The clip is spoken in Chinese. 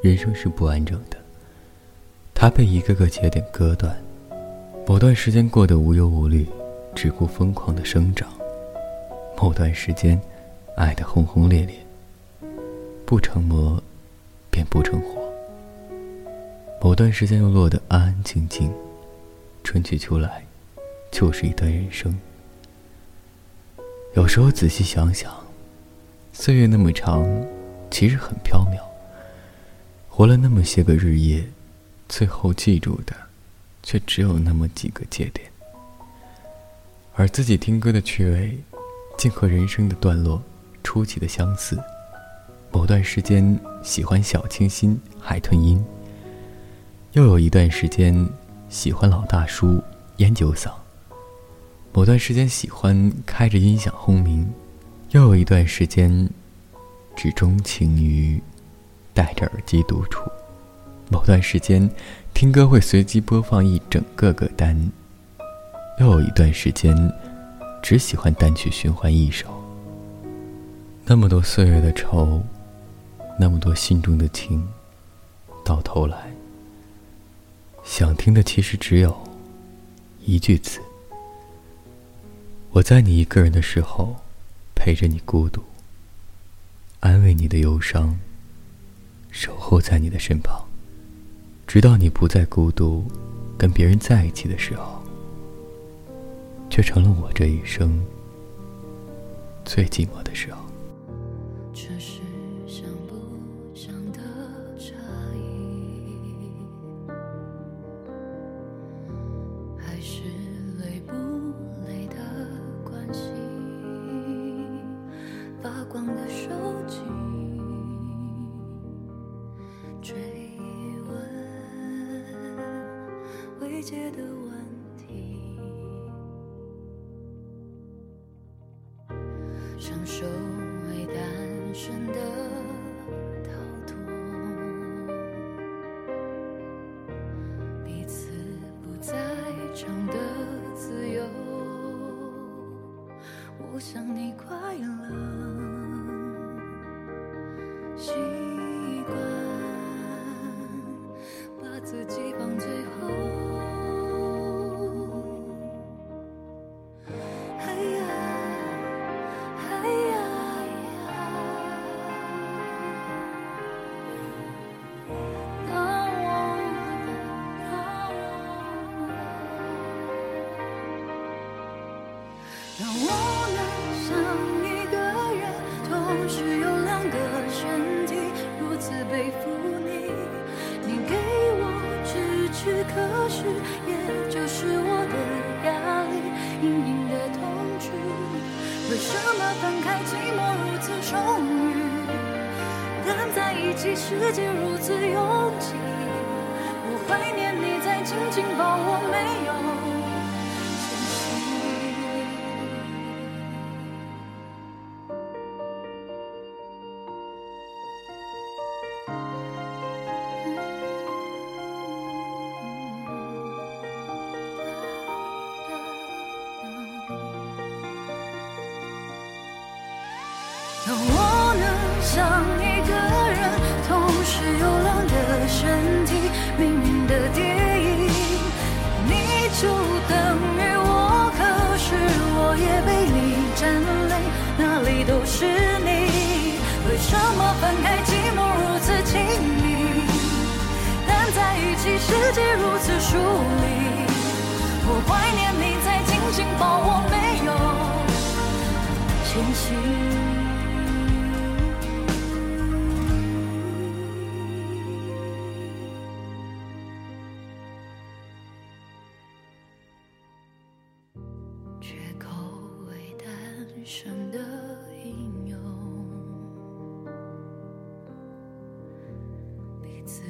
人生是不完整的。它被一个个节点割断，某段时间过得无忧无虑，只顾疯狂的生长；某段时间，爱得轰轰烈烈，不成魔，便不成活；某段时间又落得安安静静，春去秋来，就是一段人生。有时候仔细想想，岁月那么长，其实很飘渺。活了那么些个日夜，最后记住的，却只有那么几个节点。而自己听歌的趣味，竟和人生的段落出奇的相似。某段时间喜欢小清新、海豚音，又有一段时间喜欢老大叔、烟酒嗓。某段时间喜欢开着音响轰鸣，又有一段时间只钟情于戴着耳机独处。某段时间听歌会随机播放一整个歌单，又有一段时间只喜欢单曲循环一首。那么多岁月的愁，那么多心中的情，到头来想听的其实只有一句词。我在你一个人的时候，陪着你孤独，安慰你的忧伤，守候在你的身旁，直到你不再孤独，跟别人在一起的时候，却成了我这一生最寂寞的时候。解的问题，享受为单身的逃脱，彼此不在场的自由。我想你快乐，什么分开寂寞如此充裕，但在一起世界如此拥挤？我怀念你在紧紧抱我，没有有。让我能像一个人，同时有两个身体，命运的电影，你就等于我，可是我也被你占领，哪里都是你。为什么分开寂寞如此亲密，但在一起世界如此疏离？我怀念你在紧紧抱我，没有牵起。生的英勇，彼此